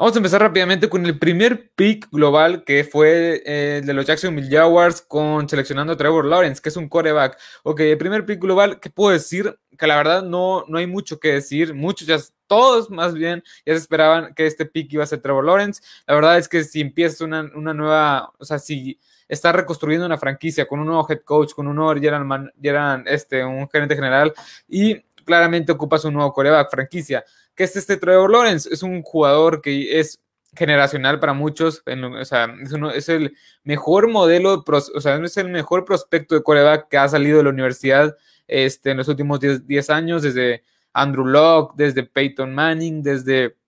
Vamos a empezar rápidamente con el primer pick global que fue eh, de los Jacksonville Jaguars con seleccionando a Trevor Lawrence, que es un coreback. Ok, el primer pick global, ¿qué puedo decir? Que la verdad no, no hay mucho que decir. Muchos ya, todos más bien, ya se esperaban que este pick iba a ser Trevor Lawrence. La verdad es que si empiezas una, una nueva, o sea, si está reconstruyendo una franquicia con un nuevo head coach, con un nuevo este, gerente general y claramente ocupas un nuevo coreback franquicia que es este Trevor Lawrence. Es un jugador que es generacional para muchos, o sea, es, el mejor modelo, o sea, es el mejor prospecto de coreback que ha salido de la universidad este, en los últimos 10 años, desde Andrew Locke, desde Peyton Manning, desde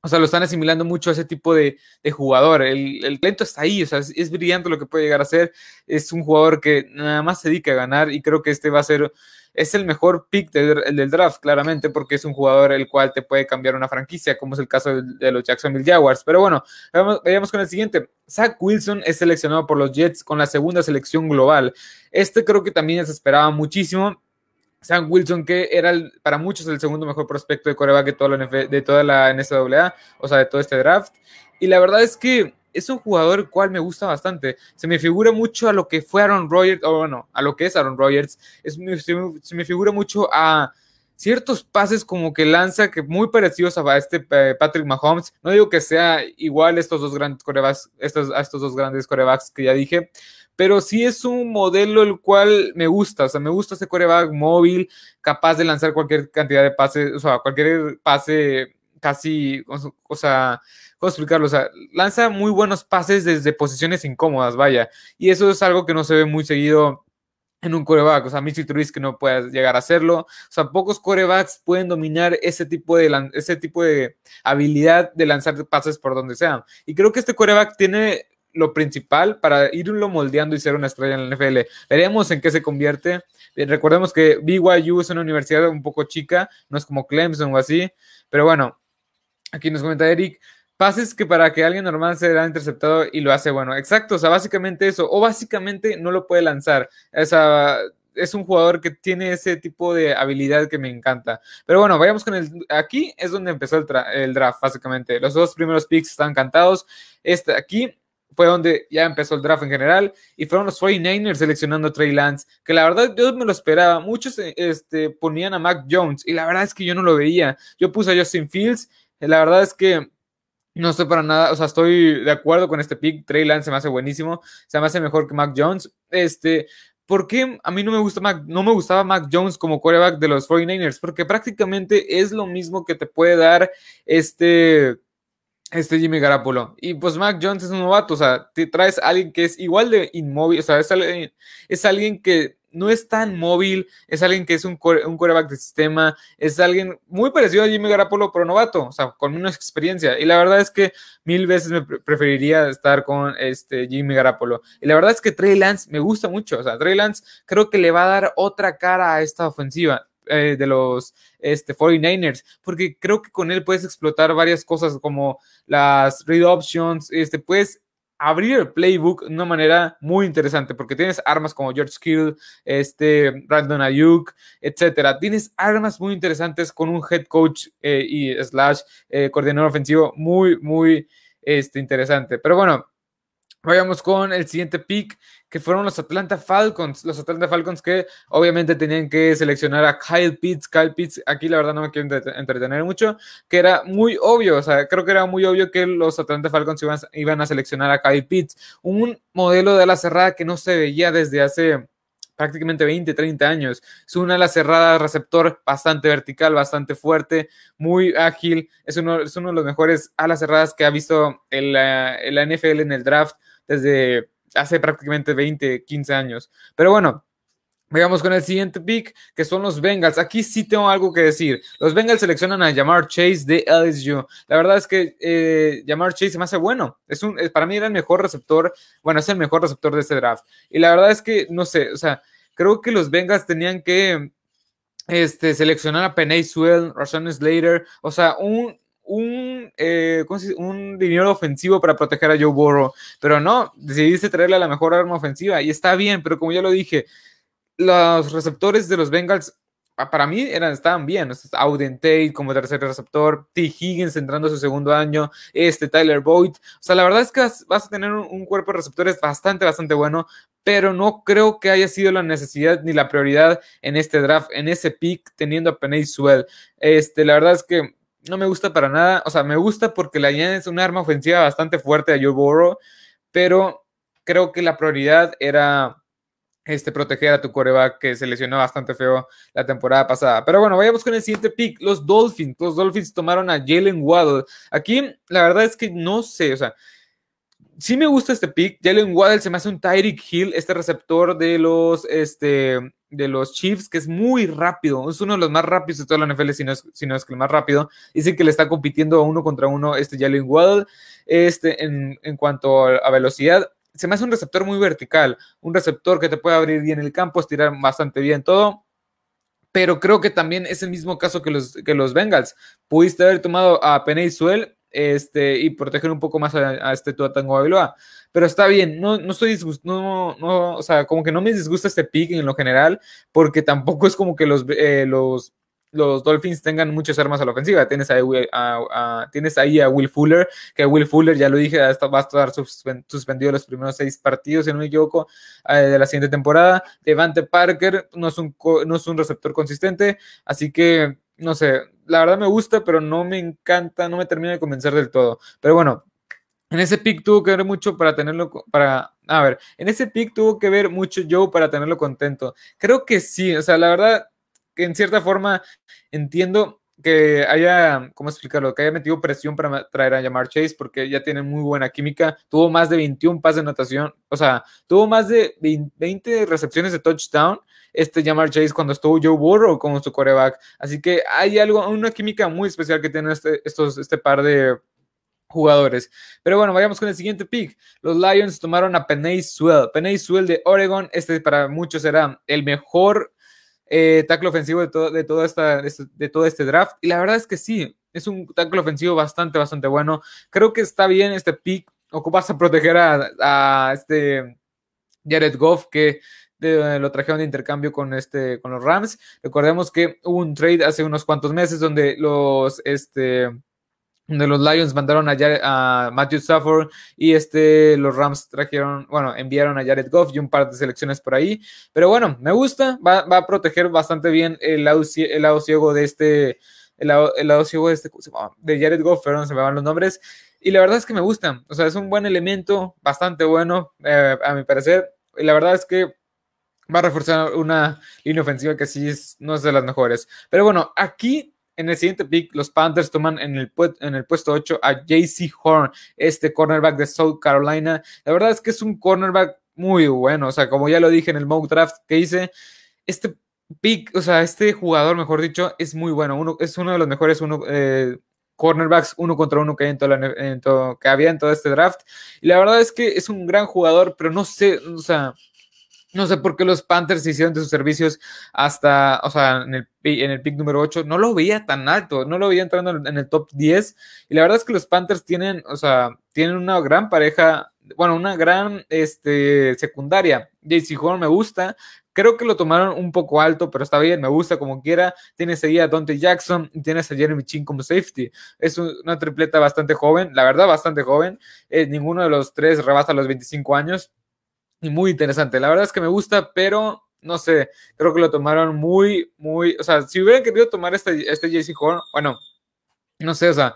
o sea, lo están asimilando mucho a ese tipo de, jugador. El, el, talento está ahí, o sea, es, brillante lo que puede llegar a ser. Es un jugador que nada más se dedica a ganar y creo que este va a ser, es el mejor pick del draft, claramente, porque es un jugador el cual te puede cambiar una franquicia, como es el caso de, los Jacksonville Jaguars. Pero bueno, vayamos con el siguiente. Zach Wilson es seleccionado por los Jets con la segunda selección global. Este creo que también se esperaba muchísimo Sam Wilson, que era para muchos el segundo mejor prospecto de coreback de toda, la de toda la NCAA, o sea, de todo este draft. Y la verdad es que es un jugador cual me gusta bastante. Se me figura mucho a lo que fue Aaron Rodgers, o bueno, a lo que es Aaron Rodgers. Es, se, me figura mucho a ciertos pases como que lanza que muy parecidos a este eh, Patrick Mahomes. No digo que sea igual estos dos grandes corebacks, estos, a estos dos grandes corebacks que ya dije, pero sí es un modelo el cual me gusta, o sea, me gusta ese coreback móvil, capaz de lanzar cualquier cantidad de pases, o sea, cualquier pase casi, o sea, ¿cómo explicarlo? O sea, lanza muy buenos pases desde posiciones incómodas, vaya, y eso es algo que no se ve muy seguido en un coreback, o sea, Mitchell que no puede llegar a hacerlo, o sea, pocos corebacks pueden dominar ese tipo de, ese tipo de habilidad de lanzar pases por donde sea, y creo que este coreback tiene lo principal para irlo moldeando y ser una estrella en la NFL. Veremos en qué se convierte. Eh, recordemos que BYU es una universidad un poco chica, no es como Clemson o así, pero bueno, aquí nos comenta Eric, pases que para que alguien normal será interceptado y lo hace bueno. Exacto, o sea, básicamente eso, o básicamente no lo puede lanzar. Esa, es un jugador que tiene ese tipo de habilidad que me encanta. Pero bueno, vayamos con el. Aquí es donde empezó el, el draft, básicamente. Los dos primeros picks están cantados. Este aquí fue donde ya empezó el draft en general y fueron los 49ers seleccionando a Trey Lance, que la verdad yo me lo esperaba. Muchos este, ponían a Mac Jones y la verdad es que yo no lo veía. Yo puse a Justin Fields, la verdad es que no estoy para nada, o sea, estoy de acuerdo con este pick. Trey Lance se me hace buenísimo, se me hace mejor que Mac Jones. Este, ¿por qué a mí no me gusta Mac, no me gustaba Mac Jones como quarterback de los 49ers? Porque prácticamente es lo mismo que te puede dar este este Jimmy Garapolo. Y pues Mac Jones es un novato, o sea, te traes a alguien que es igual de inmóvil, o sea, es alguien, es alguien que no es tan móvil, es alguien que es un, un quarterback de sistema, es alguien muy parecido a Jimmy Garapolo, pero novato, o sea, con menos experiencia. Y la verdad es que mil veces me preferiría estar con este Jimmy Garapolo. Y la verdad es que Trey Lance me gusta mucho, o sea, Trey Lance creo que le va a dar otra cara a esta ofensiva. Eh, de los este, 49ers, porque creo que con él puedes explotar varias cosas como las read options, este, puedes abrir el playbook de una manera muy interesante, porque tienes armas como George Kittle, este, Brandon Ayuk, etcétera. Tienes armas muy interesantes con un head coach eh, y slash eh, coordinador ofensivo muy, muy este, interesante. Pero bueno, Vayamos con el siguiente pick, que fueron los Atlanta Falcons. Los Atlanta Falcons que obviamente tenían que seleccionar a Kyle Pitts. Kyle Pitts, aquí la verdad no me quiero entretener mucho, que era muy obvio, o sea, creo que era muy obvio que los Atlanta Falcons iban, a seleccionar a Kyle Pitts. Un modelo de la cerrada que no se veía desde hace prácticamente 20, 30 años. Es una ala cerrada, receptor bastante vertical, bastante fuerte, muy ágil. Es uno, es uno de los mejores alas cerradas que ha visto el, la NFL en el draft desde hace prácticamente 20, 15 años. Pero bueno, Vayamos con el siguiente pick, que son los Bengals. Aquí sí tengo algo que decir. Los Bengals seleccionan a Jamar Chase de LSU. La verdad es que eh, Jamar Chase se me hace bueno. Es un, para mí era el mejor receptor, bueno, es el mejor receptor de este draft. Y la verdad es que, no sé, o sea, creo que los Bengals tenían que este, seleccionar a Penay Sewell, Rashawn Slater, o sea, un, un, eh, un dinero ofensivo para proteger a Joe Burrow, pero no, decidiste traerle la mejor arma ofensiva y está bien, pero como ya lo dije, los receptores de los Bengals para mí eran, estaban bien. Auden Tate como tercer receptor, T. Higgins entrando a su segundo año, este Tyler Boyd. O sea, la verdad es que vas a tener un, cuerpo de receptores bastante, bastante bueno, pero no creo que haya sido la necesidad ni la prioridad en este draft, en ese pick, teniendo a Penny Swell. Este, la verdad es que no me gusta para nada. O sea, me gusta porque la es un arma ofensiva bastante fuerte a Joe Burrow, pero creo que la prioridad era este, proteger a tu coreback que se lesionó bastante feo la temporada pasada. Pero bueno, vayamos con el siguiente pick, los Dolphins. Los Dolphins tomaron a Jalen Waddle. Aquí la verdad es que no sé, o sea, sí me gusta este pick. Jalen Waddle se me hace un Tyreek Hill, este receptor de los, este, de los Chiefs, que es muy rápido. Es uno de los más rápidos de toda la NFL, si no es, si no es que el más rápido. Dicen que le está compitiendo uno contra uno este Jalen Waddle este, en, en cuanto a velocidad se me hace un receptor muy vertical, un receptor que te puede abrir bien el campo, estirar bastante bien todo. Pero creo que también es el mismo caso que los, que los Bengals. Pudiste haber tomado a Penny Suel este, y proteger un poco más a, este Tua Tango Bailoa. Pero está bien, no, no estoy disgustado, no, no, o sea, como que no me disgusta este pick en lo general, porque tampoco es como que los, eh, los los Dolphins tengan muchas armas a la ofensiva. Tienes ahí a, tienes ahí a Will Fuller, que Will Fuller, ya lo dije, va a estar suspendido los primeros seis partidos, si no me equivoco, eh, de la siguiente temporada. Devante Parker no es, un, no es un receptor consistente, así que, no sé, la verdad me gusta, pero no me encanta, no me termina de convencer del todo. Pero bueno, en ese pick tuvo que ver mucho para tenerlo, para, a ver, en ese pick tuvo que ver mucho Joe para tenerlo contento. Creo que sí, o sea, la verdad, en cierta forma entiendo que haya, ¿cómo explicarlo? Que haya metido presión para traer a Jamar Chase porque ya tiene muy buena química. Tuvo más de 21 pases de anotación, o sea, tuvo más de 20 recepciones de touchdown este Jamar Chase cuando estuvo Joe Burrow como su coreback. Así que hay algo, una química muy especial que tiene este, estos, este par de jugadores. Pero bueno, vayamos con el siguiente pick. Los Lions tomaron a Penay Swell. Penay Swell de Oregon. Este para muchos será el mejor eh, tackle ofensivo de todo, de, todo esta, de todo este draft. Y la verdad es que sí, es un tackle ofensivo bastante, bastante bueno. Creo que está bien este pick. Ocupas a proteger a, este Jared Goff que lo trajeron de intercambio con, este, con los Rams. Recordemos que hubo un trade hace unos cuantos meses donde los, este, de los Lions mandaron a, Matthew Stafford y este, los Rams trajeron, bueno, enviaron a Jared Goff y un par de selecciones por ahí. Pero bueno, me gusta, va, a proteger bastante bien el lado, el lado ciego de este, el lado, ciego de este, de Jared Goff, perdón, se me van los nombres. Y la verdad es que me gusta, o sea, es un buen elemento, bastante bueno, eh, a mi parecer. Y la verdad es que va a reforzar una línea ofensiva que sí es, no es de las mejores. Pero bueno, aquí en el siguiente pick, los Panthers toman en el, puesto 8 a JC Horn, este cornerback de South Carolina. La verdad es que es un cornerback muy bueno. O sea, como ya lo dije en el mock draft que hice, este pick, o sea, este jugador, mejor dicho, es muy bueno. Uno, es uno de los mejores eh, cornerbacks uno contra uno que, en que había en todo este draft. Y la verdad es que es un gran jugador, pero no sé, o sea, no sé por qué los Panthers hicieron de sus servicios hasta, o sea, en el, en el pick número 8. No lo veía tan alto, no lo veía entrando en el top 10. Y la verdad es que los Panthers tienen, o sea, tienen una gran pareja, bueno, una gran este, secundaria. JC Horn me gusta. Creo que lo tomaron un poco alto, pero está bien, me gusta como quiera. Tienes ahí a Dante Jackson y tienes a Jeremy Chin como safety. Es una tripleta bastante joven, la verdad, bastante joven. Eh, ninguno de los tres rebasa los 25 años y muy interesante. La verdad es que me gusta, pero no sé, creo que lo tomaron muy, muy, o sea, si hubieran querido tomar este, este JC Horn, bueno, no sé, o sea,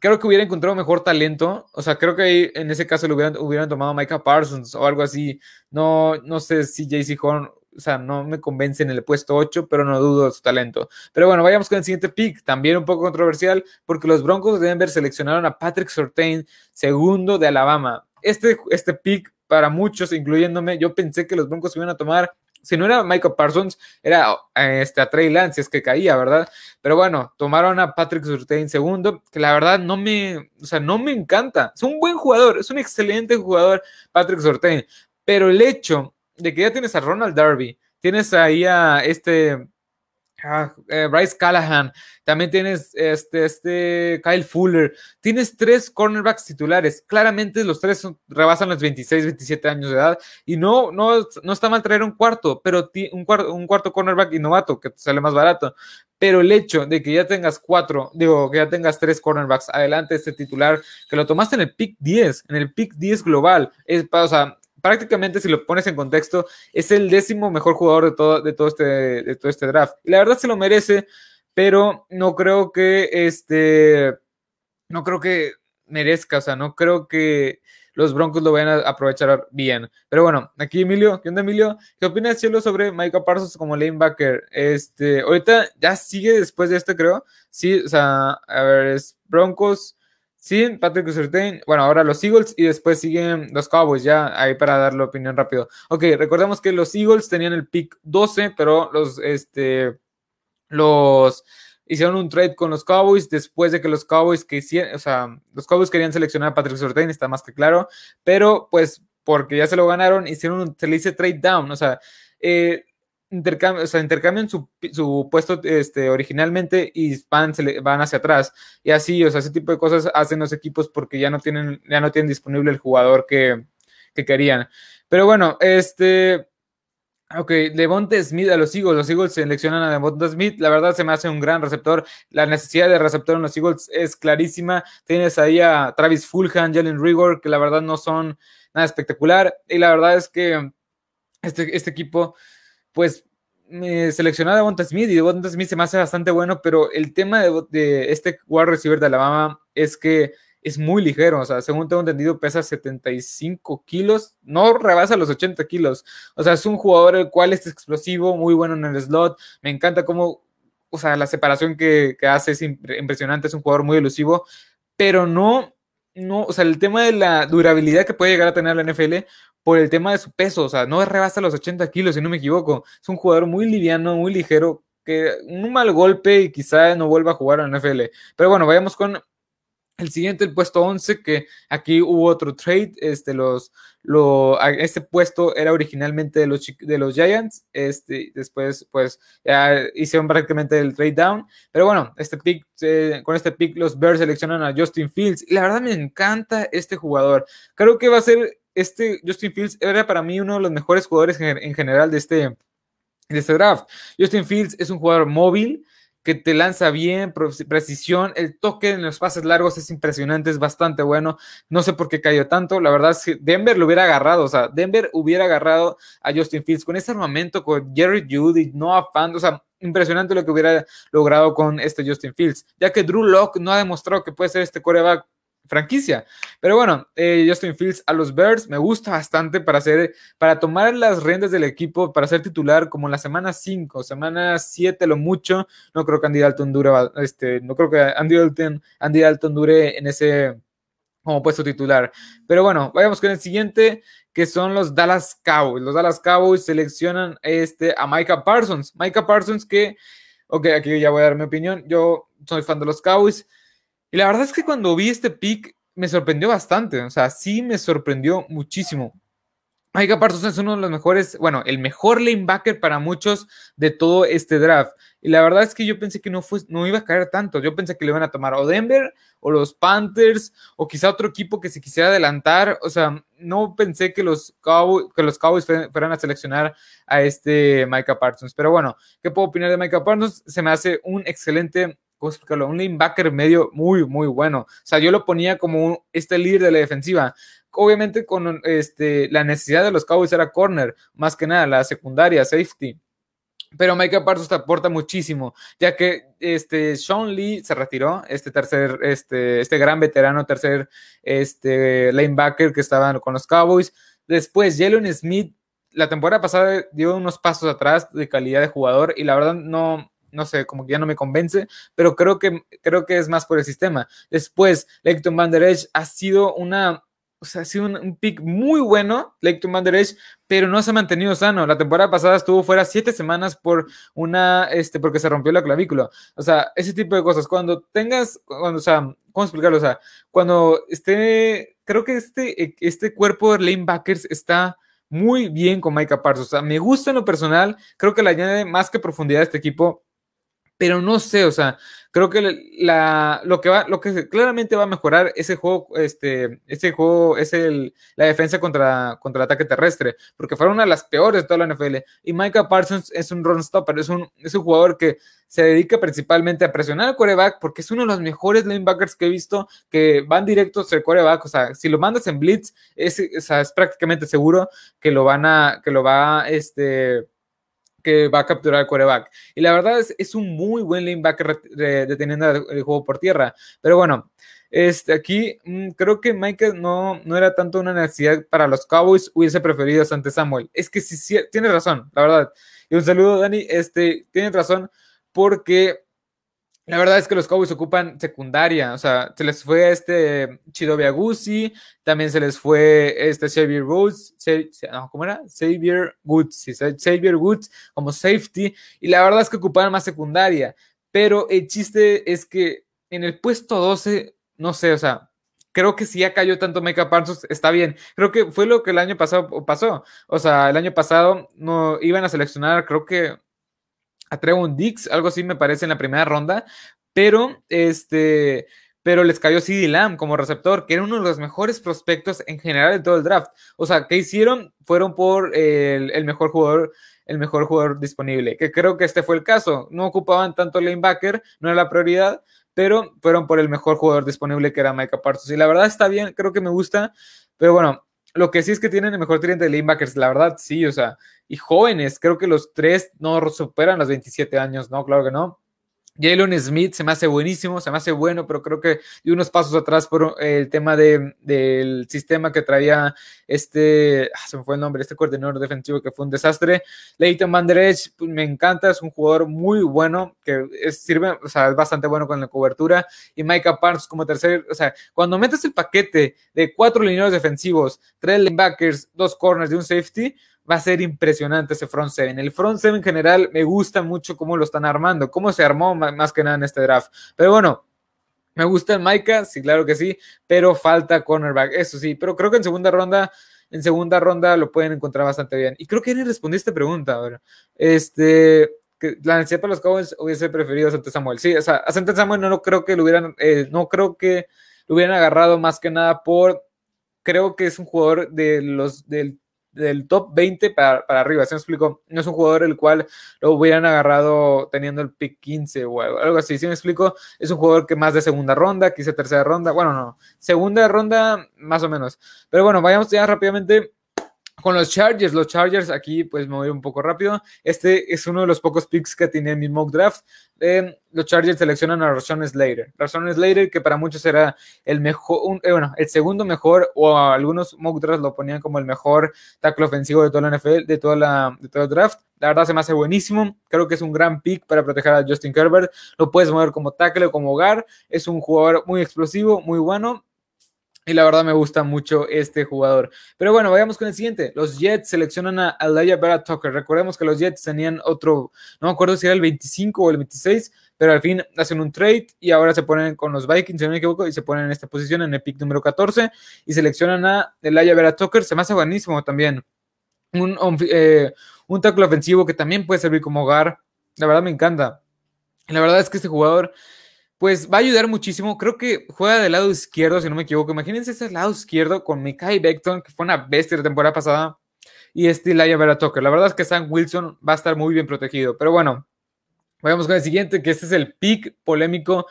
creo que hubiera encontrado mejor talento, o sea, creo que en ese caso lo hubieran, hubieran tomado Micah Parsons o algo así, no, no sé si JC Horn, o sea, no me convence en el puesto 8, pero no dudo de su talento. Pero bueno, vayamos con el siguiente pick, también un poco controversial, porque los Broncos de Denver seleccionaron a Patrick Sortain, segundo de Alabama. Este, este pick para muchos, incluyéndome, yo pensé que los Broncos iban a tomar, si no era Michael Parsons, era este, a Trey Lance, es que caía, ¿verdad? Pero bueno, tomaron a Patrick Surtain segundo, que la verdad no me, o sea, no me encanta. Es un buen jugador, es un excelente jugador, Patrick Surtain, pero el hecho de que ya tienes a Ronald Darby, tienes ahí a este eh, Bryce Callahan, también tienes este, este Kyle Fuller, tienes tres cornerbacks titulares, claramente los tres rebasan los 26, 27 años de edad. Y no, no, no está mal traer un cuarto, pero un cuarto, un cuarto cornerback y novato que sale más barato, pero el hecho de que ya tengas cuatro, digo, que ya tengas tres cornerbacks adelante este titular, que lo tomaste en el pick 10, en el pick 10 global, es, o sea, prácticamente si lo pones en contexto, es el décimo mejor jugador de todo, de todo, este, de todo este draft. La verdad se lo merece, pero no creo que este, no creo que merezca, o sea, no creo que los Broncos lo vayan a aprovechar bien. Pero bueno, aquí Emilio, ¿qué onda Emilio? ¿Qué opinas, Cielo, sobre Micah Parsons como lanebacker? Este, ahorita ya sigue después de este, creo. Sí, o sea, a ver, es Broncos, Sí, Patrick Surtain. Bueno, ahora los Eagles y después siguen los Cowboys, ya ahí para dar la opinión rápido. Ok, recordemos que los Eagles tenían el pick 12, pero los, este, los hicieron un trade con los Cowboys después de que los Cowboys que o sea, los Cowboys querían seleccionar a Patrick Surtain, está más que claro, pero pues porque ya se lo ganaron, hicieron un, se le dice trade down, o sea, eh, intercambian, o sea, intercambian su, su, puesto este, originalmente y van, se van hacia atrás. Y así, o sea, ese tipo de cosas hacen los equipos porque ya no tienen, ya no tienen disponible el jugador que, que querían. Pero bueno, este. Ok, Devonte Smith a los Eagles. Los Eagles seleccionan a Devonte Smith. La verdad se me hace un gran receptor. La necesidad de receptor en los Eagles es clarísima. Tienes ahí a Travis Fulham, Jalen Rigor, que la verdad no son nada espectacular. Y la verdad es que este, este equipo pues me seleccionó a Devonta Smith y Devonta Smith se me hace bastante bueno, pero el tema de, este wide receiver de Alabama es que es muy ligero, o sea, según tengo entendido, pesa 75 kilos, no rebasa los 80 kilos, o sea, es un jugador el cual es explosivo, muy bueno en el slot, me encanta cómo, o sea, la separación que, que hace es impresionante, es un jugador muy elusivo, pero no, no, o sea, el tema de la durabilidad que puede llegar a tener la NFL por el tema de su peso, o sea, no rebasa los 80 kilos, si no me equivoco. Es un jugador muy liviano, muy ligero, que un mal golpe y quizá no vuelva a jugar en NFL. Pero bueno, vayamos con el siguiente, el puesto 11, que aquí hubo otro trade. Este, los, lo, este puesto era originalmente de los, de los Giants. Este, después, pues, ya hicieron prácticamente el trade down. Pero bueno, este pick, con este pick, los Bears seleccionan a Justin Fields. Y la verdad me encanta este jugador. Creo que va a ser este Justin Fields era para mí uno de los mejores jugadores en general de este, de este draft. Justin Fields es un jugador móvil que te lanza bien, precisión, el toque en los pases largos es impresionante, es bastante bueno. No sé por qué cayó tanto, la verdad es que Denver lo hubiera agarrado, o sea, Denver hubiera agarrado a Justin Fields con ese armamento, con Jerry Judy, Noah Fant, o sea, impresionante lo que hubiera logrado con este Justin Fields, ya que Drew Locke no ha demostrado que puede ser este coreback franquicia. Pero bueno, eh, Justin Fields a los Bears me gusta bastante para hacer, para tomar las riendas del equipo, para ser titular como en la semana 5, semana 7 lo mucho. No creo que Andy Dalton dure, este, no creo que Andy Dalton, Andy en ese como puesto titular. Pero bueno, vayamos con el siguiente, que son los Dallas Cowboys. Los Dallas Cowboys seleccionan este, a Micah Parsons. Micah Parsons que, ok, aquí ya voy a dar mi opinión. Yo soy fan de los Cowboys. Y la verdad es que cuando vi este pick me sorprendió bastante, o sea, sí me sorprendió muchísimo. Micah Parsons es uno de los mejores, bueno, el mejor lanebacker para muchos de todo este draft. Y la verdad es que yo pensé que no, fue, no iba a caer tanto. Yo pensé que le iban a tomar o Denver o los Panthers o quizá otro equipo que se quisiera adelantar. O sea, no pensé que los Cowboys, que los Cowboys fueran a seleccionar a este Micah Parsons. Pero bueno, ¿qué puedo opinar de Micah Parsons? Se me hace un excelente ¿cómo explicarlo? Un linebacker medio muy, muy bueno. O sea, yo lo ponía como este líder de la defensiva. Obviamente con este, la necesidad de los Cowboys era corner, más que nada, la secundaria, safety. Pero Micah Parsons aporta muchísimo, ya que este, Sean Lee se retiró, este tercer, este, este gran veterano, tercer este, linebacker que estaba con los Cowboys. Después, Jalen Smith, la temporada pasada dio unos pasos atrás de calidad de jugador y la verdad no, no sé, como que ya no me convence, pero creo que, creo que es más por el sistema. Después, Leighton Van Der Esch ha sido una, o sea, ha sido un, pick muy bueno, Leighton Van Der Esch, pero no se ha mantenido sano. La temporada pasada estuvo fuera siete semanas por una, este, porque se rompió la clavícula. O sea, ese tipo de cosas. Cuando tengas, cuando, o sea, ¿cómo explicarlo? O sea, cuando esté, creo que este, este cuerpo de lanebackers está muy bien con Micah Parsons. O sea, me gusta en lo personal, creo que le añade más que profundidad a este equipo pero no sé, o sea, creo que la, lo que va, lo que claramente va a mejorar ese juego, este, ese juego es el, la defensa contra, contra el ataque terrestre, porque fue una de las peores de toda la NFL. Y Micah Parsons es un run stopper, es un, es un jugador que se dedica principalmente a presionar al coreback, porque es uno de los mejores linebackers que he visto que van directos al coreback. O sea, si lo mandas en blitz, es, es prácticamente seguro que lo van a, que lo va, este, que va a capturar el quarterback. Y la verdad es, es un muy buen linebacker deteniendo el juego por tierra. Pero bueno, este, aquí mm, creo que Mike no, no era tanto una necesidad para los Cowboys, hubiese preferido a Sante Samuel. Es que sí, sí, tiene razón, la verdad. Y un saludo, Dani. Este, tiene razón porque la verdad es que los Cowboys ocupan secundaria, o sea, se les fue este Chido Guzzi, también se les fue este Xavier Woods, ¿cómo era? Xavier Woods, Xavier Woods como safety, y la verdad es que ocupaban más secundaria, pero el chiste es que en el puesto 12, no sé, o sea, creo que si ya cayó tanto Micah Parsons, está bien. Creo que fue lo que el año pasado pasó. O sea, el año pasado no iban a seleccionar, creo que a Trevon Dix, algo así me parece en la primera ronda, pero este, pero les cayó CD Lamb como receptor, que era uno de los mejores prospectos en general de todo el draft. O sea, ¿qué hicieron? Fueron por el, mejor jugador, el mejor jugador disponible, que creo que este fue el caso. No ocupaban tanto linebacker, no era la prioridad, pero fueron por el mejor jugador disponible que era Micah Parsons. Y la verdad está bien, creo que me gusta, pero bueno, lo que sí es que tienen el mejor tridente de linebackers, la verdad sí, o sea, y jóvenes, creo que los tres no superan los 27 años, ¿no? Claro que no. Jalen Smith se me hace buenísimo, se me hace bueno, pero creo que dio unos pasos atrás por el tema de, del sistema que traía este, ah, se me fue el nombre, este coordinador defensivo que fue un desastre. Leighton Van Der pues, me encanta, es un jugador muy bueno, que sirve, o sea, es bastante bueno con la cobertura. Y Micah Parsons como tercer, o sea, cuando metes el paquete de cuatro lineros defensivos, tres linebackers, dos corners y un safety, va a ser impresionante ese front seven. El front seven en general me gusta mucho cómo lo están armando, cómo se armó más que nada en este draft. Pero bueno, me gusta el Micah, sí, claro que sí, pero falta cornerback, eso sí, pero creo que en segunda ronda, en segunda ronda lo pueden encontrar bastante bien. Y creo que ni respondí esta pregunta ahora. Este, la necesidad para los Cowboys hubiese preferido a Sante Samuel. Sí, o sea, a Sante Samuel no, creo que lo hubieran, eh, no creo que lo hubieran agarrado más que nada por, creo que es un jugador de los, del del top 20 para, arriba, ¿se me explico? No es un jugador el cual lo hubieran agarrado teniendo el pick 15 o algo, así, ¿sí me explico? Es un jugador que más de segunda ronda, quise tercera ronda, bueno, no, segunda ronda más o menos. Pero bueno, vayamos ya rápidamente con los Chargers, los Chargers aquí pues me voy un poco rápido. Este es uno de los pocos picks que tiene mi mock draft. Eh, los Chargers seleccionan a Rashawn Slater. Rashawn Slater que para muchos era el mejor, eh, bueno, el segundo mejor o algunos mock drafts lo ponían como el mejor tackle ofensivo de toda la NFL, de toda la de todo el draft. La verdad se me hace buenísimo. Creo que es un gran pick para proteger a Justin Herbert. Lo puedes mover como tackle o como hogar. Es un jugador muy explosivo, muy bueno y la verdad me gusta mucho este jugador. Pero bueno, vayamos con el siguiente. Los Jets seleccionan a Alaya Vera Tucker. Recordemos que los Jets tenían otro, no me acuerdo si era el 25 o el 26, pero al fin hacen un trade y ahora se ponen con los Vikings, si no me equivoco, y se ponen en esta posición en el pick número 14 y seleccionan a Alaya Vera Tucker. Se me hace buenísimo también. Un, eh, un tackle ofensivo que también puede servir como hogar. La verdad me encanta. La verdad es que este jugador pues va a ayudar muchísimo. Creo que juega del lado izquierdo, si no me equivoco. Imagínense ese lado izquierdo con Mikai Beckton, que fue una bestia la temporada pasada, y este Laia Vera Tucker. La verdad es que Sam Wilson va a estar muy bien protegido. Pero bueno, vayamos con el siguiente, que este es el pick polémico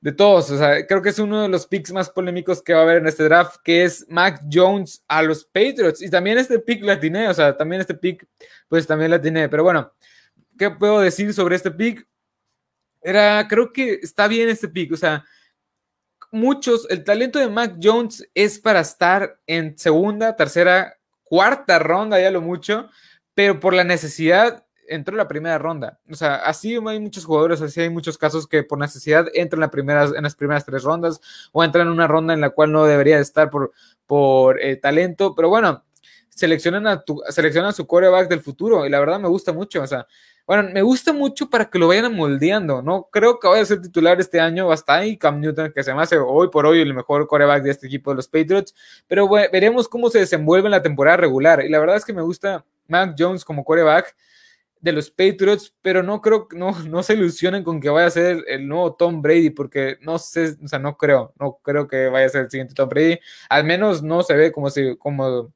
de todos. O sea, creo que es uno de los picks más polémicos que va a haber en este draft, que es Mac Jones a los Patriots. Y también este pick la tiene, o sea, también este pick, pues también la tiene. Pero bueno, ¿qué puedo decir sobre este pick? Era, creo que está bien este pick, o sea, muchos, el talento de Mac Jones es para estar en segunda, tercera, cuarta ronda, ya lo mucho, pero por la necesidad entró en la primera ronda. O sea, así hay muchos jugadores, así hay muchos casos que por necesidad entran en, la primeras, en las primeras tres rondas o entran en una ronda en la cual no debería estar por, por eh, talento, pero bueno, seleccionan a, tu, seleccionan a su coreback del futuro y la verdad me gusta mucho, o sea, bueno, me gusta mucho para que lo vayan moldeando, ¿no? Creo que vaya a ser titular este año hasta ahí Cam Newton, que se me hace hoy por hoy el mejor coreback de este equipo de los Patriots, pero veremos cómo se desenvuelve en la temporada regular. Y la verdad es que me gusta Mac Jones como coreback. de los Patriots, pero no creo, no, no se ilusionen con que vaya a ser el nuevo Tom Brady, porque no sé, o sea, no creo, no creo que vaya a ser el siguiente Tom Brady, al menos no se ve como si, como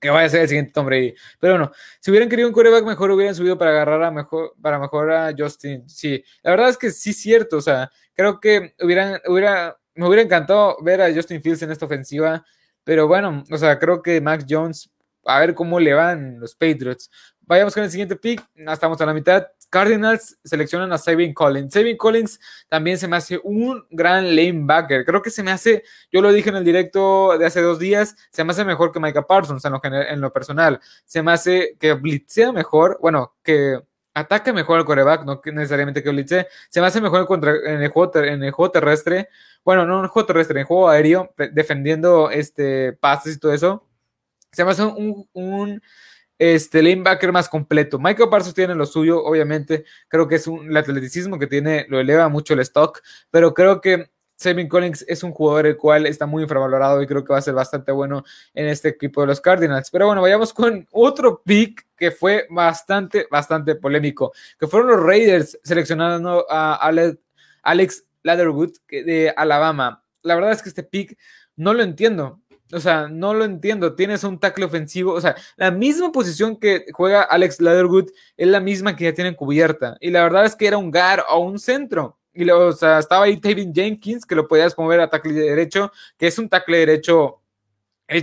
que vaya a ser el siguiente Tom Brady. Pero bueno, si hubieran querido un quarterback mejor, hubieran subido para agarrar a mejor, para mejorar a Justin. Sí, la verdad es que sí cierto, o sea, creo que hubieran, hubiera, me hubiera encantado ver a Justin Fields en esta ofensiva, pero bueno, o sea, creo que Max Jones, a ver cómo le van los Patriots. Vayamos con el siguiente pick. Estamos a la mitad. Cardinals seleccionan a Savin Collins. Savin Collins también se me hace un gran lanebacker. Creo que se me hace, yo lo dije en el directo de hace dos días, se me hace mejor que Micah Parsons en lo, en lo personal. Se me hace que blitzea mejor, bueno, que ataque mejor al coreback, no necesariamente que blitzee. Se me hace mejor contra, en, el juego, en el juego terrestre. Bueno, no en el juego terrestre, en el juego aéreo, defendiendo este, pases y todo eso. Se me hace un, un este lanebacker más completo. Michael Parsons tiene lo suyo, obviamente. Creo que es un, el atleticismo que tiene, lo eleva mucho el stock, pero creo que Savin Collins es un jugador el cual está muy infravalorado y creo que va a ser bastante bueno en este equipo de los Cardinals. Pero bueno, vayamos con otro pick que fue bastante, bastante polémico, que fueron los Raiders seleccionando a Alex Leatherwood de Alabama. La verdad es que este pick no lo entiendo. O sea, no lo entiendo. Tienes un tackle ofensivo. O sea, la misma posición que juega Alex Leatherwood es la misma que ya tienen cubierta. Y la verdad es que era un guard o un centro. Y lo, o sea, estaba ahí Tavin Jenkins, que lo podías mover a tackle derecho, que es un tackle derecho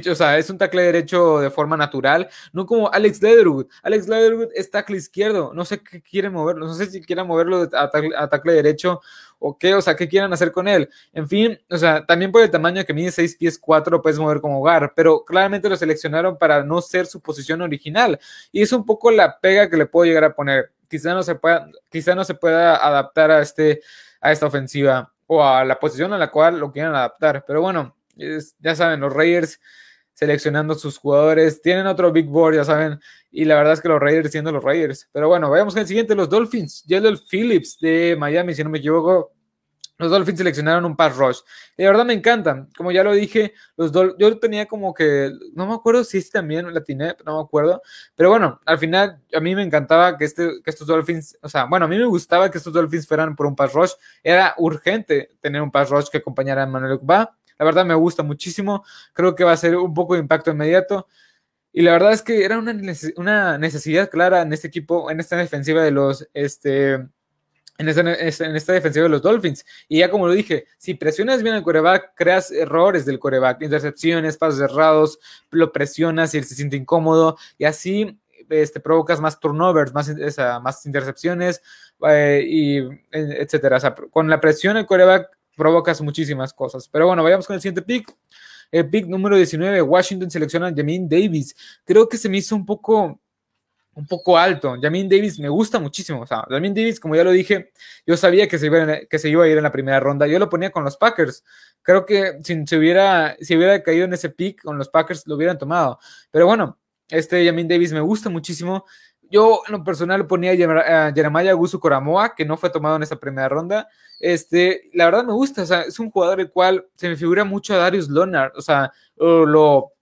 o sea, es un tackle derecho de forma natural, no como Alex Leatherwood. Alex Leatherwood es tackle izquierdo, no sé qué quiere moverlo, no sé si quiera moverlo a tackle, derecho o qué, o sea, qué quieran hacer con él. En fin, o sea, también por el tamaño que mide 6 pies 4 lo puedes mover como hogar, pero claramente lo seleccionaron para no ser su posición original. Y es un poco la pega que le puedo llegar a poner. Quizá no se pueda, quizá no se pueda adaptar a, este, a esta ofensiva o a la posición a la cual lo quieran adaptar, pero bueno ya saben, los Raiders seleccionando sus jugadores. Tienen otro big board, ya saben. Y la verdad es que los Raiders siendo los Raiders. Pero bueno, vayamos con el siguiente, los Dolphins. Jalen Phillips de Miami, si no me equivoco. Los Dolphins seleccionaron un pass rush. Y la verdad me encantan. Como ya lo dije, los yo tenía como que, no me acuerdo si este también la tiene, no me acuerdo. Pero bueno, al final a mí me encantaba que, este, que estos Dolphins, o sea, bueno, a mí me gustaba que estos Dolphins fueran por un pass rush. Era urgente tener un pass rush que acompañara a Manuel Ukba. La verdad me gusta muchísimo. Creo que va a ser un poco de impacto inmediato. Y la verdad es que era una, necesidad clara en este equipo, en esta defensiva de los, este, en esta, en esta, defensiva de los Dolphins. Y ya como lo dije, si presionas bien al coreback, creas errores del coreback, intercepciones, pasos cerrados, lo presionas y él se siente incómodo y así este, provocas más turnovers, más, más intercepciones eh, y etcétera. O sea, con la presión el coreback provocas muchísimas cosas. Pero bueno, vayamos con el siguiente pick. El pick número 19, Washington selecciona a Jamin Davis. Creo que se me hizo un poco, un poco alto. Jamin Davis me gusta muchísimo. O sea, Jamin Davis, como ya lo dije, yo sabía que se, iba, que se iba a ir en la primera ronda. Yo lo ponía con los Packers. Creo que si, se hubiera, si hubiera caído en ese pick con los Packers, lo hubieran tomado. Pero bueno, este Jamin Davis me gusta muchísimo. Yo en lo personal ponía a Jeremiah Gusu Coramoa, que no fue tomado en esa primera ronda. Este, la verdad me gusta, o sea, es un jugador el cual se me figura mucho a Darius Leonard, o sea, lo,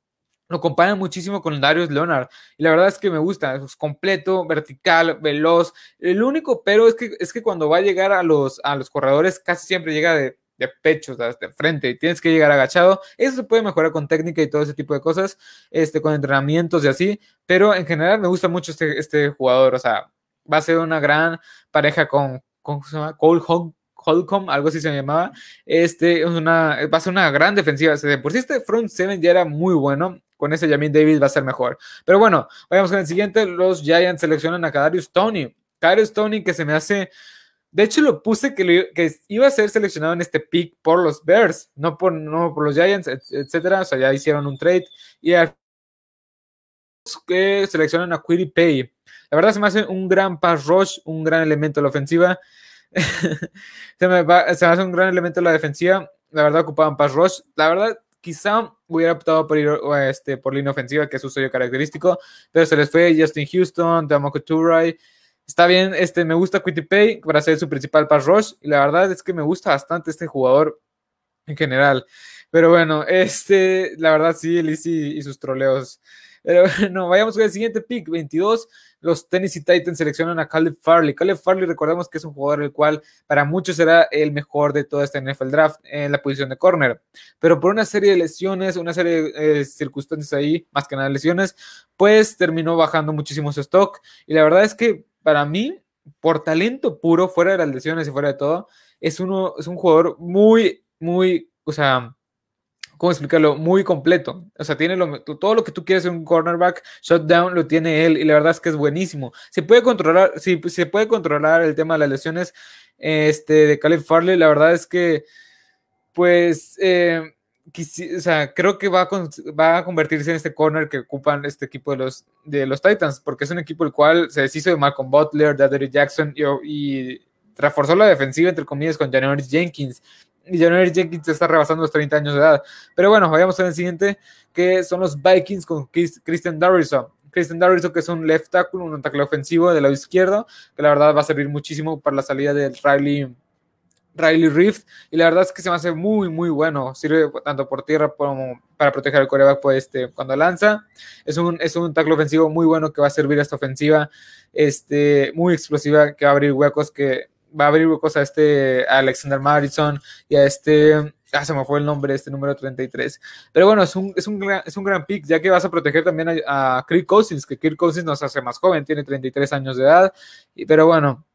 lo muchísimo con Darius Leonard. Y la verdad es que me gusta, es completo, vertical, veloz. El único pero es que, es que cuando va a llegar a los, a los corredores, casi siempre llega de, de pecho, de frente, y tienes que llegar agachado. Eso se puede mejorar con técnica y todo ese tipo de cosas, este, con entrenamientos y así, pero en general me gusta mucho este, este jugador, o sea, va a ser una gran pareja con, ¿cómo se llama? Cole Holcomb, algo así se llamaba, este, una, va a ser una gran defensiva, de por si este front seven ya era muy bueno, con ese Jamin Davis va a ser mejor. Pero bueno, vayamos con el siguiente, los Giants seleccionan a Kadarius Tony. Kadarius Tony que se me hace de hecho, lo puse que, iba a ser seleccionado en este pick por los Bears, no por, los Giants, etcétera. O sea, ya hicieron un trade. Y que seleccionan a Query Pay. La verdad se me hace un gran pass rush, un gran elemento de la ofensiva. se, me hace un gran elemento de la defensiva. La verdad ocupaban pass rush. La verdad, quizá hubiera optado por ir este, por línea ofensiva, que es su sello característico, pero se les fue Justin Houston, Tamako Turay Está bien, este, me gusta Pay para ser su principal pass rush y la verdad es que me gusta bastante este jugador en general. Pero bueno, este, la verdad sí, Lizzy y sus troleos. Pero bueno, vayamos con el siguiente pick, 22. Los Tennessee Titans seleccionan a Caleb Farley. Caleb Farley, recordemos que es un jugador el cual para muchos será el mejor de todo este NFL draft en la posición de corner. Pero por una serie de lesiones, una serie de eh, circunstancias ahí, más que nada lesiones, pues terminó bajando muchísimo su stock. Y la verdad es que para mí, por talento puro, fuera de las lesiones y fuera de todo, es, uno, es un jugador muy, muy, o sea, ¿cómo explicarlo? Muy completo. O sea, tiene todo lo que tú quieres en un cornerback, shutdown lo tiene él y la verdad es que es buenísimo. Se puede controlar, si se puede controlar el tema de las lesiones este, de Caleb Farley, la verdad es que, pues, eh, o sea, creo que va a, convertirse en este corner que ocupan este equipo de los, de los Titans, porque es un equipo el cual se deshizo de Malcolm Butler, de Jackson y, reforzó la defensiva, entre comillas, con January Jenkins y January Jenkins está rebasando los 30 años de edad. Pero bueno, vayamos al siguiente, que son los Vikings con Christian Darrison. Christian Darrison, que es un left tackle, un tackle ofensivo del lado izquierdo, que la verdad va a servir muchísimo para la salida de Riley, Riley Rift. Y la verdad es que se me hace muy, muy bueno. Sirve tanto por tierra como para proteger al coreback pues, este, cuando lanza. Es un, es un tackle ofensivo muy bueno que va a servir a esta ofensiva, este, muy explosiva, que va a abrir huecos que va a abrir huecos a este Alexander Madison y a este, ah, se me fue el nombre, este número 33. Pero bueno, es un, es un, gran, es un gran pick, ya que vas a proteger también a, Kirk Cousins, que Kirk Cousins nos hace más joven, tiene 33 años de edad. Y, pero bueno,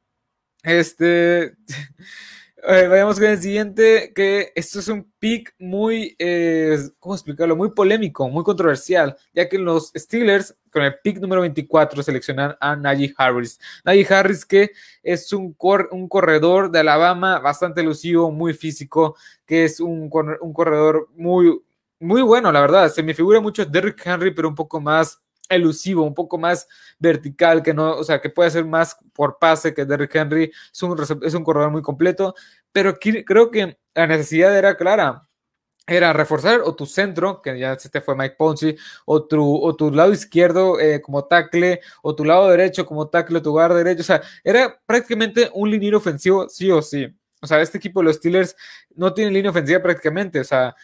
este... vayamos con el siguiente, que esto es un pick muy, eh, ¿cómo explicarlo? Muy polémico, muy controversial, ya que los Steelers, con el pick número 24, seleccionan a Najee Harris. Najee Harris, que es un, un corredor de Alabama bastante elusivo, muy físico, que es un, un corredor muy, muy bueno, la verdad. Se me figura mucho Derrick Henry, pero un poco más elusivo, un poco más vertical, que no, o sea, que puede ser más por pase que Derrick Henry, es un, es un corredor muy completo, pero creo que la necesidad era clara, era reforzar o tu centro, que ya se te fue Mike Ponzi, o tu, o tu lado izquierdo eh, como tackle, o tu lado derecho como tackle, o tu guarda derecho, o sea, era prácticamente un liniero ofensivo sí o sí. O sea, este equipo de los Steelers no tiene línea ofensiva prácticamente, o sea,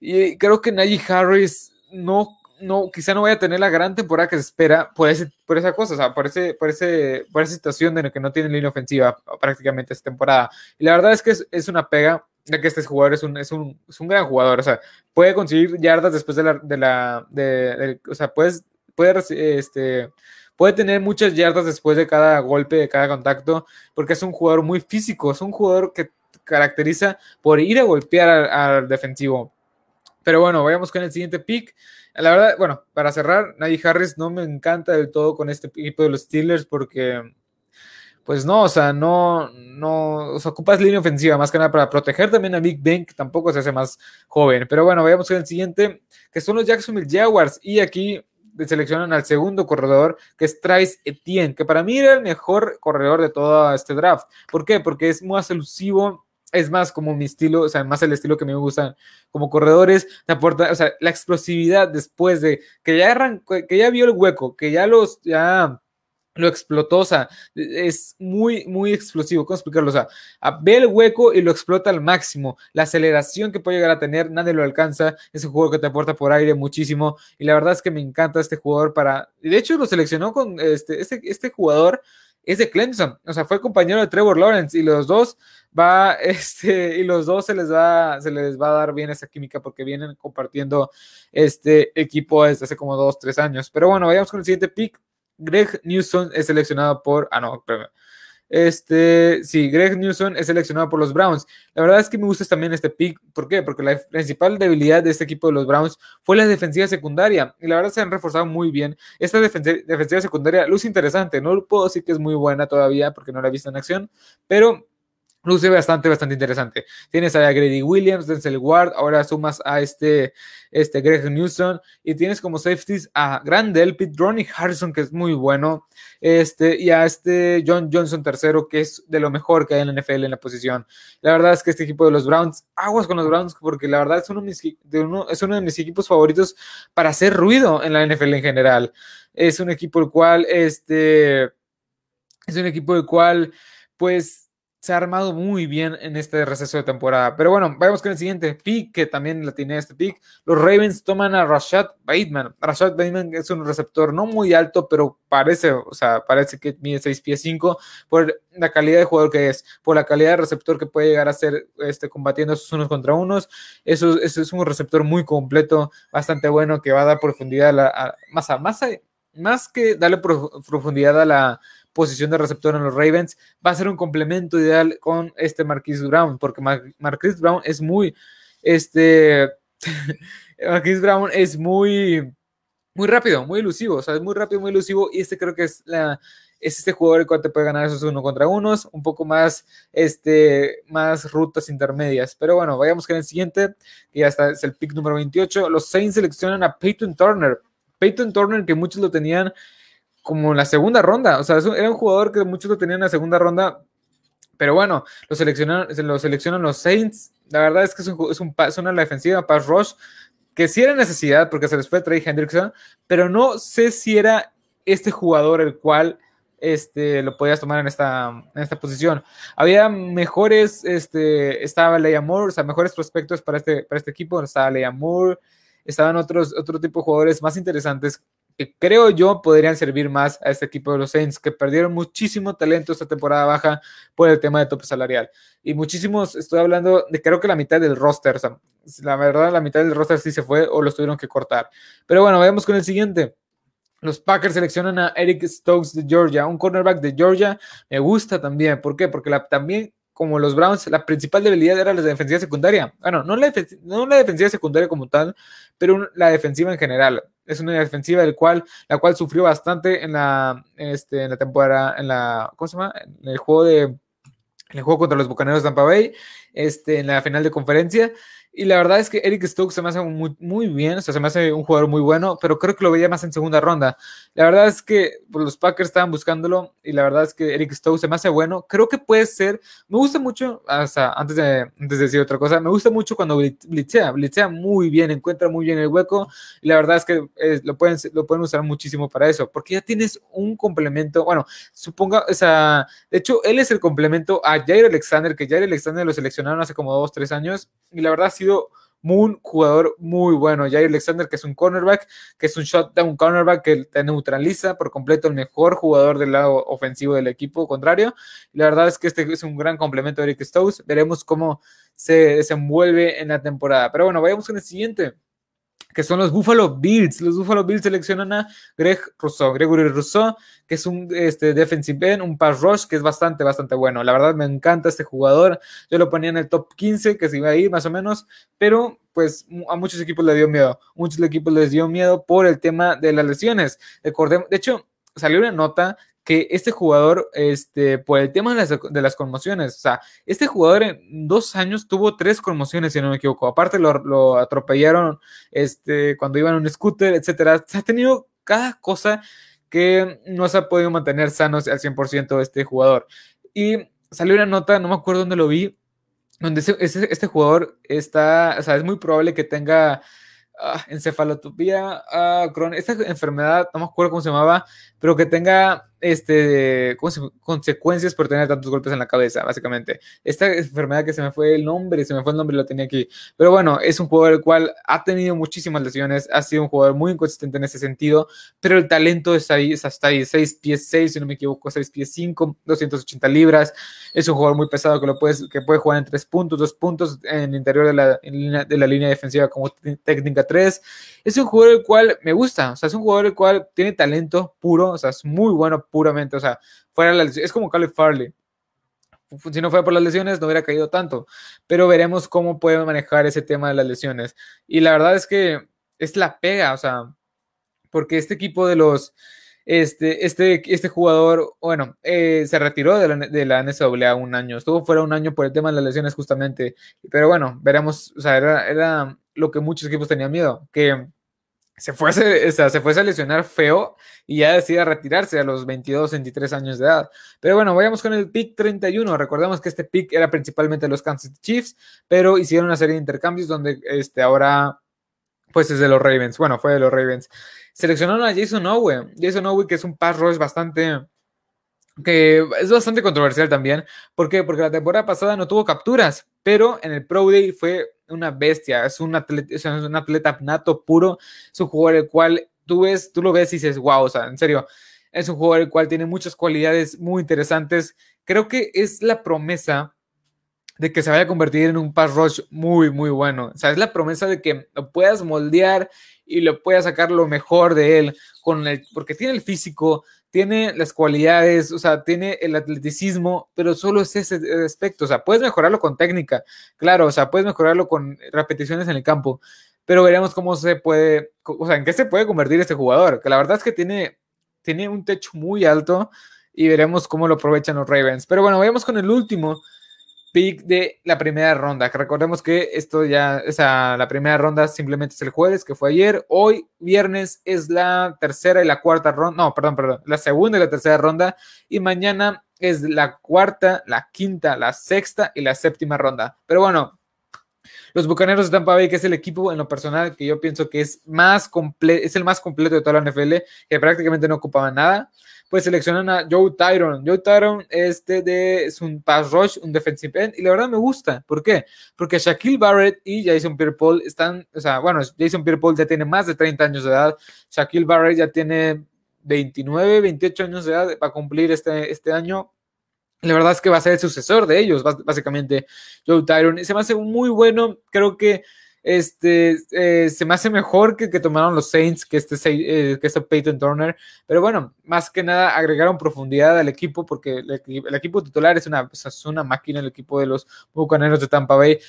y creo que Najee Harris no no, quizá no vaya a tener la gran temporada que se espera por, ese, por esa cosa, o sea, por, ese, por, ese, por esa situación de que no tiene línea ofensiva prácticamente esta temporada. Y la verdad es que es, una pega, ya que este jugador es un, es un, es un gran jugador, o sea, puede conseguir yardas después de la, de la, de, o sea, puedes, puede, este, puede tener muchas yardas después de cada golpe, de cada contacto, porque es un jugador muy físico, es un jugador que caracteriza por ir a golpear al, al defensivo. Pero bueno, vayamos con el siguiente pick. La verdad, bueno, para cerrar, Najee Harris no me encanta del todo con este equipo de los Steelers porque, pues no, o sea, no, no, ocupas línea ofensiva más que nada para proteger también a Big Ben, que tampoco se hace más joven. Pero bueno, vayamos con el siguiente, que son los Jacksonville Jaguars. Y aquí seleccionan al segundo corredor, que es Trace Etienne, que para mí era el mejor corredor de todo este draft. ¿Por qué? Porque es más elusivo, es más como mi estilo, o sea, más el estilo que me gusta como corredores, te aporta, o sea, la explosividad después de que ya arrancó, que ya vio el hueco, que ya los, ya lo explotó, o sea, es muy, muy explosivo, ¿cómo explicarlo? O sea, ve el hueco y lo explota al máximo, la aceleración que puede llegar a tener, nadie lo alcanza, es un jugador que te aporta por aire muchísimo, y la verdad es que me encanta este jugador para, de hecho lo seleccionó con este, este, este jugador, es de Clemson, o sea, fue compañero de Trevor Lawrence y los dos va, este, y los dos se les va, se les va a dar bien esa química porque vienen compartiendo este equipo desde hace como dos, tres años. Pero bueno, vayamos con el siguiente pick. Greg Newsom es seleccionado por, ah, no, espérame. Este, sí, Greg Newsom es seleccionado por los Browns. La verdad es que me gusta también este pick. ¿Por qué? Porque la principal debilidad de este equipo de los Browns fue la defensiva secundaria. Y la verdad se han reforzado muy bien. Esta defensiva secundaria luce interesante. No puedo decir que es muy buena todavía porque no la he visto en acción. Pero luce bastante, bastante interesante. Tienes a Grady Williams, Denzel Ward, ahora sumas a este, este Greg Newsom y tienes como safeties a Grandel, Pete Ronnie Harrison, que es muy bueno, este, y a este John Johnson tercero, que es de lo mejor que hay en la NFL en la posición. La verdad es que este equipo de los Browns, aguas con los Browns, porque la verdad es uno de mis, es uno de mis equipos favoritos para hacer ruido en la NFL en general. Es un equipo el cual, este, es un equipo el cual, pues, se ha armado muy bien en este receso de temporada. Pero bueno, vayamos con el siguiente pick, que también la tiene este pick. Los Ravens toman a Rashad Bateman. Rashad Bateman es un receptor no muy alto, pero parece, o sea, parece que mide 6 pies 5 por la calidad de jugador que es, por la calidad de receptor que puede llegar a ser este, combatiendo esos unos contra unos. Eso, es un receptor muy completo, bastante bueno, que va a dar profundidad a más, a, más, más que darle profundidad a la posición de receptor en los Ravens, va a ser un complemento ideal con este Marquise Brown, porque Marquise Brown es muy, este, Marquise Brown es muy, muy rápido, muy elusivo, o sea, es muy rápido, muy elusivo, y este creo que es la, es este jugador el cual te puede ganar esos uno contra unos, un poco más, este, más rutas intermedias. Pero bueno, vayamos con el siguiente, que ya está, es el pick número 28. Los Saints seleccionan a Peyton Turner. Peyton Turner, que muchos lo tenían como la segunda ronda. O sea, era un jugador que muchos lo tenían en la segunda ronda. Pero bueno, lo lo seleccionan los Saints. La verdad es que es, un, es, un, es una defensiva, pass rush, que sí era necesidad porque se les fue Trey Hendrickson, pero no sé si era este jugador el cual este, lo podías tomar en esta, en esta posición. Había mejores, este, estaba Leia Moore, o sea, mejores prospectos para este, para este equipo. Estaba Leia Moore, estaban otros, otro tipo de jugadores más interesantes que creo yo podrían servir más a este equipo de los Saints, que perdieron muchísimo talento esta temporada baja por el tema de tope salarial. Y muchísimos, estoy hablando de creo que la mitad del roster, la verdad la mitad del roster sí se fue o los tuvieron que cortar. Pero bueno, vayamos con el siguiente. Los Packers seleccionan a Eric Stokes de Georgia, un cornerback de Georgia. Me gusta también. ¿Por qué? Porque también como los Browns, la principal debilidad era la defensiva secundaria. Bueno, no la, no la defensiva secundaria como tal, pero la defensiva en general. Es una defensiva del cual, la cual sufrió bastante en la, este, en la temporada, en la, ¿cómo se llama? En el juego de, en el juego contra los Bucaneros de Tampa Bay, este, en la final de conferencia. Y la verdad es que Eric Stokes se me hace muy, muy bien, o sea, se me hace un jugador muy bueno, pero creo que lo veía más en segunda ronda. La verdad es que pues, los Packers estaban buscándolo y la verdad es que Eric Stokes se me hace bueno. Creo que puede ser, me gusta mucho, sea, antes de, antes de decir otra cosa, me gusta mucho cuando blitzea, blitzea muy bien, encuentra muy bien el hueco y la verdad es que eh, lo, pueden, lo pueden usar muchísimo para eso, porque ya tienes un complemento, bueno, suponga, o sea, de hecho, él es el complemento a Jair Alexander, que Jair Alexander lo seleccionaron hace como dos, tres años y la verdad sí un jugador muy bueno. Jair Alexander, que es un cornerback, que es un shutdown cornerback que te neutraliza por completo el mejor jugador del lado ofensivo del equipo contrario. la verdad es que este es un gran complemento de Eric Stokes. Veremos cómo se desenvuelve en la temporada. Pero bueno, vayamos con el siguiente que son los Buffalo Bills. Los Buffalo Bills seleccionan a Greg Rousseau, Gregory Rousseau, que es un este, defensive end, un pass rush que es bastante, bastante bueno. La verdad me encanta este jugador. Yo lo ponía en el top 15, que se iba a ir más o menos, pero pues a muchos equipos les dio miedo. Muchos equipos les dio miedo por el tema de las lesiones. de hecho, salió una nota que este jugador, este, por el tema de las, conmociones, o sea, este jugador en dos años tuvo tres conmociones, si no me equivoco. Aparte lo, atropellaron este, cuando iban en un scooter, etcétera. Se ha tenido cada cosa que no se ha podido mantener sanos al 100% este jugador. Y salió una nota, no me acuerdo dónde lo vi, donde este jugador está, o sea, es muy probable que tenga ah, encefalotopía, ah, esta enfermedad, no me acuerdo cómo se llamaba, pero que tenga este, consecuencias por tener tantos golpes en la cabeza, básicamente. Esta enfermedad que se me fue el nombre, se me fue el nombre, lo tenía aquí. Pero bueno, es un jugador el cual ha tenido muchísimas lesiones, ha sido un jugador muy inconsistente en ese sentido, pero el talento está ahí, es hasta ahí, 6 pies 6, si no me equivoco, 6 pies 5, 280 libras. Es un jugador muy pesado que, lo puedes, que puede jugar en 3 puntos, 2 puntos en el interior de la, línea, de la línea defensiva como técnica 3. Es un jugador el cual me gusta, o sea, es un jugador el cual tiene talento puro, o sea, es muy bueno puramente, o sea, fuera la es como Caleb Farley. Si no fuera por las lesiones, no hubiera caído tanto, pero veremos cómo puede manejar ese tema de las lesiones. Y la verdad es que es la pega, o sea, porque este equipo de los, este, este, este jugador, bueno, eh, se retiró de la, de la NCAA un año, estuvo fuera un año por el tema de las lesiones justamente, pero bueno, veremos, o sea, era, era lo que muchos equipos tenían miedo, que se fuese, o sea, se a lesionar feo y ya decida retirarse a los 22, 23 años de edad. Pero bueno, vayamos con el pick 31. Recordemos que este pick era principalmente los Kansas Chiefs, pero hicieron una serie de intercambios donde este, ahora pues es de los Ravens. Bueno, fue de los Ravens. Seleccionaron a Jason Owe. Jason Owe, que es un pass rush bastante que es bastante controversial también. ¿Por qué? Porque la temporada pasada no tuvo capturas, pero en el Pro Day fue una bestia, es un atleta, es un atleta nato puro, es un jugador el cual tú ves, tú lo ves y dices, wow, o sea, en serio, es un jugador el cual tiene muchas cualidades muy interesantes. Creo que es la promesa de que se vaya a convertir en un pass rush muy, muy bueno. O sea, es la promesa de que lo puedas moldear y lo puedas sacar lo mejor de él, con el, porque tiene el físico, tiene las cualidades, o sea, tiene el atleticismo, pero solo es ese aspecto. O sea, puedes mejorarlo con técnica, claro, o sea, puedes mejorarlo con repeticiones en el campo, pero veremos cómo se puede, o sea, en qué se puede convertir este jugador, que la verdad es que tiene, tiene un techo muy alto y veremos cómo lo aprovechan los Ravens. Pero bueno, vayamos con el último pick de la primera ronda. Que recordemos que esto ya, esa, la primera ronda simplemente es el jueves, que fue ayer. Hoy, viernes, es la tercera y la cuarta ronda. No, perdón, perdón. La segunda y la tercera ronda. Y mañana es la cuarta, la quinta, la sexta y la séptima ronda. Pero bueno, los Bucaneros de Tampa Bay, que es el equipo en lo personal que yo pienso que es más es el más completo de toda la NFL, que prácticamente no ocupaba nada pues seleccionan a Joe Tyron. Joe Tyron este de, es un pass rush, un defensive end, y la verdad me gusta. ¿Por qué? Porque Shaquille Barrett y Jason Pierre-Paul están, o sea, bueno, Jason Pierre-Paul ya tiene más de 30 años de edad, Shaquille Barrett ya tiene 29, 28 años de edad para cumplir este, este año. La verdad es que va a ser el sucesor de ellos, básicamente, Joe Tyron. Y se me hace muy bueno, creo que este, eh, se me hace mejor que, que tomaron los Saints que este, eh, que este Peyton Turner. Pero bueno, más que nada agregaron profundidad al equipo porque el, equipo titular es una, es una máquina, el equipo de los Bucaneros de Tampa Bay.